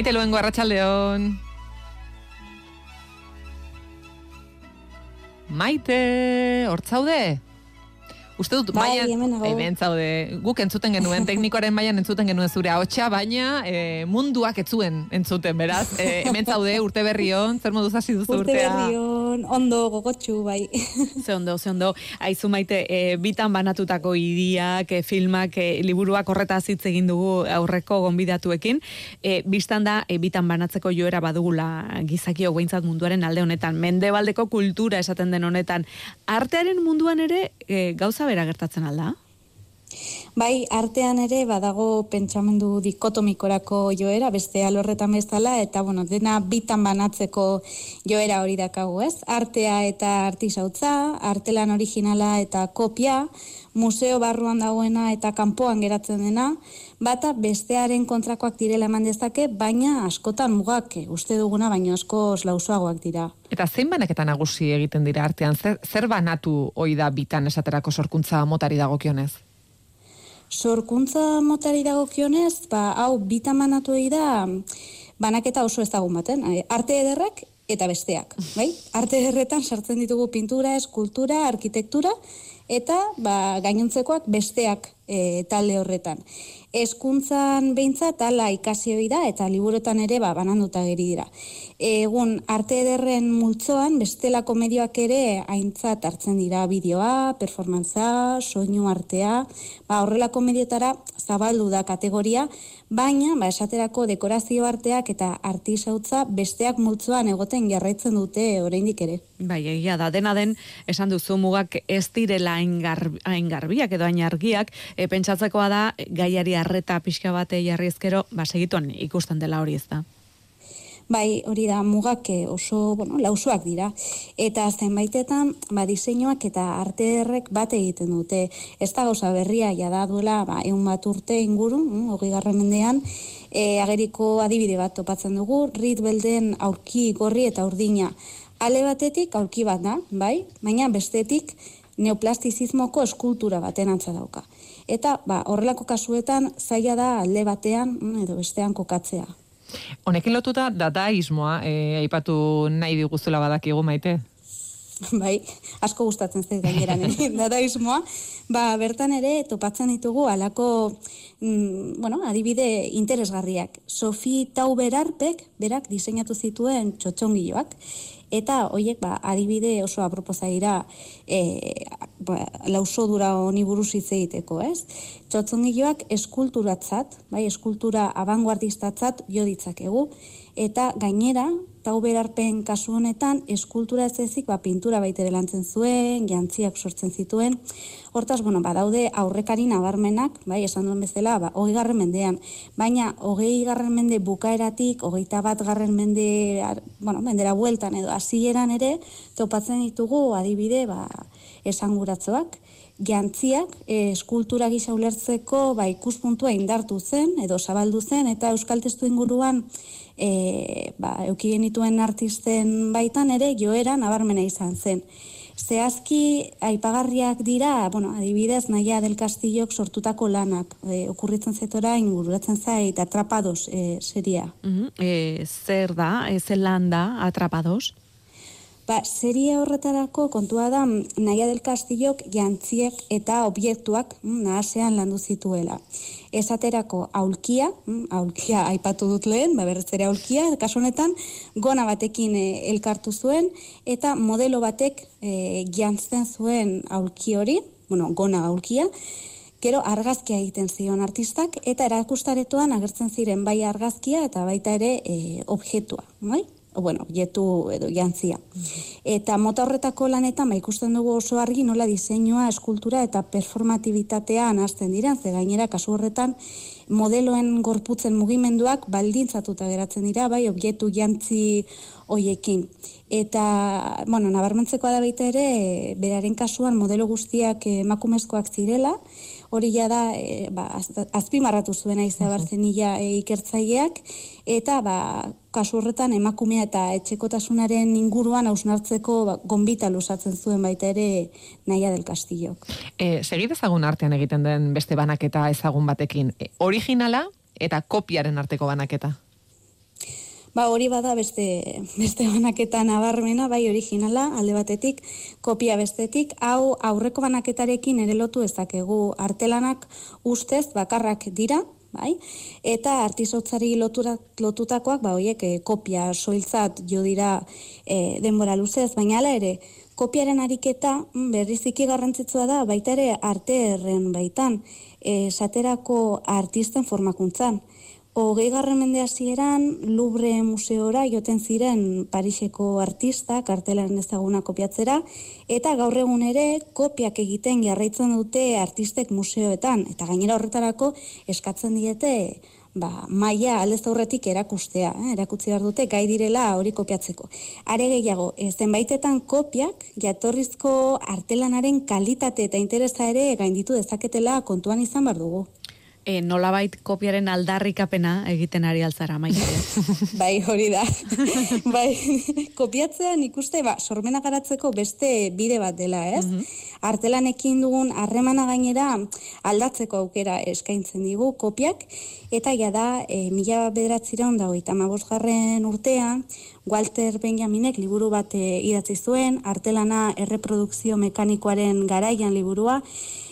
Maite luengo arratsaldeon. Maite, hortzaude? Uste dut, bai, hemen zaude, guk entzuten genuen, teknikoaren mailan entzuten genuen zure ahotsa, baina e, munduak etzuen entzuten, beraz, e, hemen zaude, urte berrion, zer moduz hasi duzu urtea? Urte berrion, ondo, gogotxu, bai. Ze ondo, ze ondo, aizu maite, e, bitan banatutako idiak, e, filmak, e, liburuak horreta hitz egin dugu aurreko gonbidatuekin, e, biztan da, e, bitan banatzeko joera badugula gizaki hogeintzat munduaren alde honetan, mendebaldeko kultura esaten den honetan, artearen munduan ere, e, gauza bera gertatzen alda? Bai, artean ere badago pentsamendu dikotomikorako joera, beste alorretan bezala, eta bueno, dena bitan banatzeko joera hori dakagu, ez? Artea eta artisautza, artelan originala eta kopia, museo barruan dagoena eta kanpoan geratzen dena, bata bestearen kontrakoak direla eman dezake, baina askotan mugak uste duguna, baina asko lausoagoak dira. Eta zein banaketa nagusi egiten dira artean, zer, zer banatu hoi da bitan esaterako sorkuntza motari dagokionez? Sorkuntza motari dagokionez, ba, hau bitan banatu da, banaketa oso ezagun baten. Arte ederrak eta besteak, bai? Arte ederretan sartzen ditugu pintura, eskultura, arkitektura, eta ba, gainontzekoak besteak e, talde horretan. Eskuntzan behintzat ala ikasi da eta liburuetan ere ba, bananduta geri dira. Egun arte ederren multzoan bestelako medioak ere aintzat hartzen dira bideoa, performantza, soinu artea, ba, horrelako mediotara zabaldu da kategoria, baina ba, esaterako dekorazio arteak eta artisautza besteak multzoan egoten jarraitzen dute oraindik ere. Bai, egia da, dena den, esan duzu mugak ez direla hain garbiak edo hain argiak, e, pentsatzekoa da, gaiari arreta pixka bate jarrizkero, ba, segituan ikusten dela hori ez da. Bai, hori da, mugak eh, oso, bueno, lausuak dira. Eta zenbaitetan, ba, diseinuak eta arte errek bat egiten dute. Ez da gauza berria, jada duela, ba, egun bat urte inguru, mm, hori garren mendean, e, ageriko adibide bat topatzen dugu, rit belden aurki gorri eta urdina. Ale batetik aurki bat da, bai? Baina bestetik neoplastizismoko eskultura baten antza dauka. Eta ba, horrelako kasuetan zaila da alde batean mm, edo bestean kokatzea. Honekin lotuta dadaismoa e, aipatu nahi diguzula badakigu maite? Bai, asko gustatzen zait gaineran dadaismoa. Ba, bertan ere topatzen ditugu alako mm, bueno, adibide interesgarriak. Sofi Tauberarpek berak diseinatu zituen txotxongiloak eta hoiek ba, adibide oso aproposa dira e, ba, lauso dura honi buruz hitz egiteko, ez? Txotzongiloak eskulturatzat, bai, eskultura abanguardistatzat jo ditzakegu, eta gainera, tauberarpen kasu honetan, eskultura ez ezik, ba, pintura baitere lantzen zuen, jantziak sortzen zituen, Hortaz, bueno, badaude aurrekari nabarmenak, bai, esan duen bezala, ba, hogei garren mendean. Baina, hogei garren mende bukaeratik, hogeita bat garren mende, bueno, mendera bueltan edo, hasieran ere, topatzen ditugu adibide, ba, esanguratzoak, jantziak e, eskultura gisa ulertzeko ba, ikuspuntua indartu zen, edo zabaldu zen, eta euskal testu inguruan e, ba, eukigenituen artisten baitan ere joera nabarmena izan zen. Zehazki aipagarriak dira, bueno, adibidez, naia del Castillok sortutako lanak, e, okurritzen zetora ingururatzen zait, atrapados e, seria. e, zer da, ez lan da, atrapados? Ba, seria horretarako kontua da naia del Castillok jantziek eta obiektuak mm, nahasean landu zituela. Esaterako aulkia, mm, aulkia aipatu dut lehen, ba, berrez ere aulkia, kasu honetan, gona batekin e, elkartu zuen, eta modelo batek e, jantzen zuen aulki hori, bueno, gona aulkia, Gero argazkia egiten zion artistak eta erakustaretoan agertzen ziren bai argazkia eta baita ere e, objektua, bai? Bueno, jetu edo jantzia. Eta mota horretako lanetan, ba, ikusten dugu oso argi nola diseinua, eskultura eta performatibitatea anazten dira, ze gainera kasu horretan modeloen gorputzen mugimenduak baldintzatuta geratzen dira, bai, objektu jantzi hoiekin. Eta, bueno, nabarmentzekoa da baita ere, beraren kasuan modelo guztiak emakumezkoak zirela, hori ja da e, ba, azpimarratu zuena izabartzen ila e, ikertzaileak, eta ba, kasu horretan emakumea eta etxekotasunaren inguruan hausnartzeko ba, gombita lusatzen zuen baita ere naia del Castillok. E, segit ezagun artean egiten den beste banaketa ezagun batekin, e, originala eta kopiaren arteko banaketa? Ba, hori bada beste, beste banaketa nabarmena, bai originala, alde batetik, kopia bestetik, hau aurreko banaketarekin ere lotu ezakegu artelanak ustez bakarrak dira, bai? Eta artizotzari lotura, lotutakoak, ba, hoiek e, kopia soiltzat jo dira e, denbora luzez, baina ala ere, kopiaren ariketa mm, berriziki garrantzitsua da, baita ere arte erren baitan, e, saterako artisten formakuntzan. Hogei garren mende hasieran Louvre museora joten ziren Pariseko artista, kartelaren ezaguna kopiatzera, eta gaur egun ere kopiak egiten jarraitzen dute artistek museoetan, eta gainera horretarako eskatzen diete ba, maia aldez aurretik erakustea, eh? erakutzi behar dute gai direla hori kopiatzeko. Are gehiago, e, zenbaitetan kopiak jatorrizko artelanaren kalitate eta interesa ere gainditu dezaketela kontuan izan behar dugu e, nolabait kopiaren aldarrikapena egiten ari altzara, maite. bai, hori da. bai, kopiatzean ikuste, ba, sormena garatzeko beste bide bat dela, ez? Mm Artelanekin dugun harremana gainera aldatzeko aukera eskaintzen digu kopiak, eta ja da, e, mila bederatzireon dago, eta garren urtean, Walter Benjaminek liburu bat e, idatzi zuen, artelana erreprodukzio mekanikoaren garaian liburua,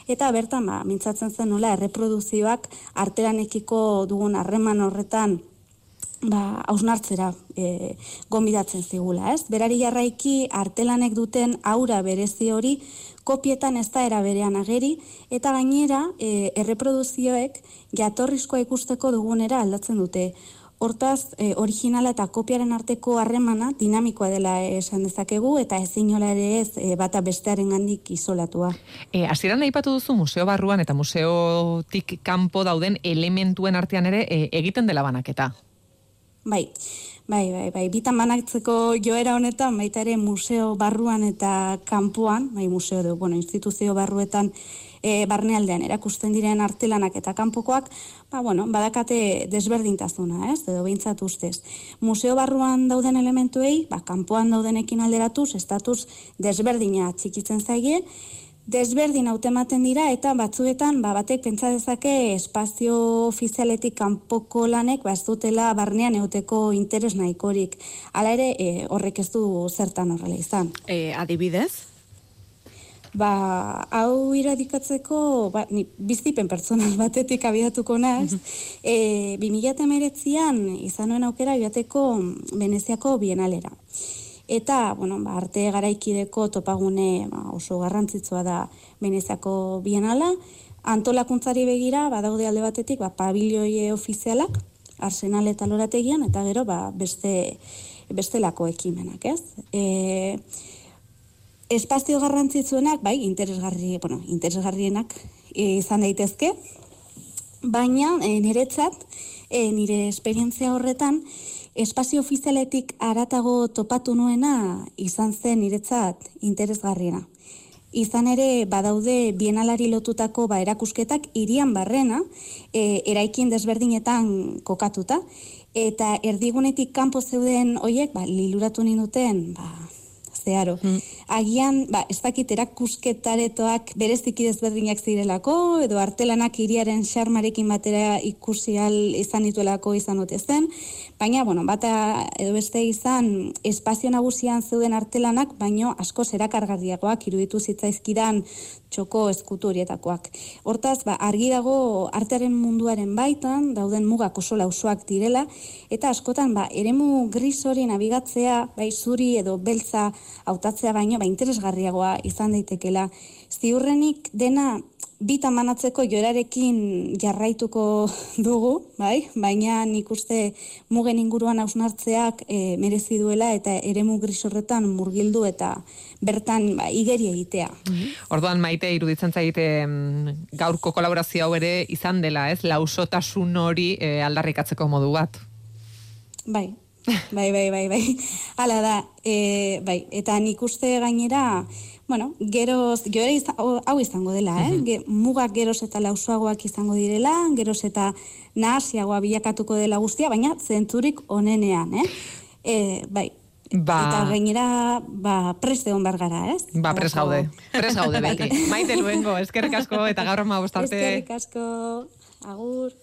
eta bertan ba, mintzatzen zen nola erreproduzioak arteranekiko dugun harreman horretan ba, hausnartzera e, gombidatzen zigula, ez? Berari jarraiki artelanek duten aura berezi hori kopietan ez da era berean ageri, eta gainera e, erreproduzioek jatorrizkoa ikusteko dugunera aldatzen dute. Hortaz, e, originala eta kopiaren arteko harremana dinamikoa dela esan dezakegu eta ezin ere ez e, bata bestearen gandik isolatua. E, Aziran aipatu duzu museo barruan eta museotik kanpo dauden elementuen artean ere e, egiten dela banaketa. Bai, bai, bai, bai. Bitan banatzeko joera honetan, baita ere museo barruan eta kanpoan, bai museo du, bueno, instituzio barruetan e, barnealdean erakusten diren artelanak eta kanpokoak, ba, bueno, badakate desberdintasuna, ez, edo behintzat ustez. Museo barruan dauden elementuei, ba, kanpoan daudenekin alderatuz, estatuz desberdina txikitzen zaie, desberdin hautematen dira eta batzuetan ba, batek pentsa dezake espazio ofizialetik kanpoko lanek ba, ez dutela barnean euteko interes nahikorik. Hala ere, e, horrek ez du zertan horrela izan. E, adibidez? Ba, hau iradikatzeko, ba, ni, biztipen personal batetik abiatuko naz, e, 2008an izan nuen aukera abiateko Veneziako bienalera. Eta, bueno, ba, arte garaikideko topagune ba, oso garrantzitsua da Veneziako bienala, antolakuntzari begira, badaude alde batetik, ba, pabilioie ofizialak, arsenal eta lorategian, eta gero, ba, beste, bestelako ekimenak, ez? E, espazio garrantzitsuenak, bai, interesgarri, bueno, interesgarrienak izan daitezke, baina e, niretzat, e, nire esperientzia horretan, espazio ofizialetik aratago topatu nuena izan zen niretzat interesgarriena. Izan ere badaude bienalari lotutako ba erakusketak irian barrena, e, eraikin desberdinetan kokatuta, eta erdigunetik kanpo zeuden hoiek ba, liluratu ninduten ba, zeharo. Mm. Agian, ba, ez dakit erakusketaretoak bereziki desberdinak zirelako, edo artelanak iriaren xarmarekin batera ikusi izan dituelako izan dute zen, baina, bueno, bata edo beste izan espazio nagusian zeuden artelanak, baino asko zerakargarriagoak iruditu zitzaizkidan txoko eskutu horietakoak. Hortaz, ba, argi dago artearen munduaren baitan, dauden mugak oso lausoak direla, eta askotan, ba, eremu gris hori nabigatzea, bai, zuri edo beltza hautatzea baino, ba, interesgarriagoa izan daitekela. Ziurrenik dena bitan manatzeko joerarekin jarraituko dugu, bai? baina nik uste mugen inguruan hausnartzeak e, merezi duela eta eremu gris horretan murgildu eta bertan ba, igeri egitea. Mhm. Orduan maite iruditzen zaite gaurko kolaborazio hau ere izan dela, ez? Lausotasun hori e, aldarrikatzeko modu bat. Bai, bai, bai, bai, bai. Hala da, e, bai, eta nik uste gainera, bueno, geroz, gero izan, hau izango dela, eh? Uh mugak geroz eta lausuagoak izango direla, geroz eta nahasiagoa bilakatuko dela guztia, baina zentzurik onenean, eh? E, bai, Ba... Eta gainera, ba, pres egon gara, ez? Ba, pres gaude. Pres gaude beti. Maite luengo, eskerrik asko eta gaur ma bostarte. Eskerrik asko, agur.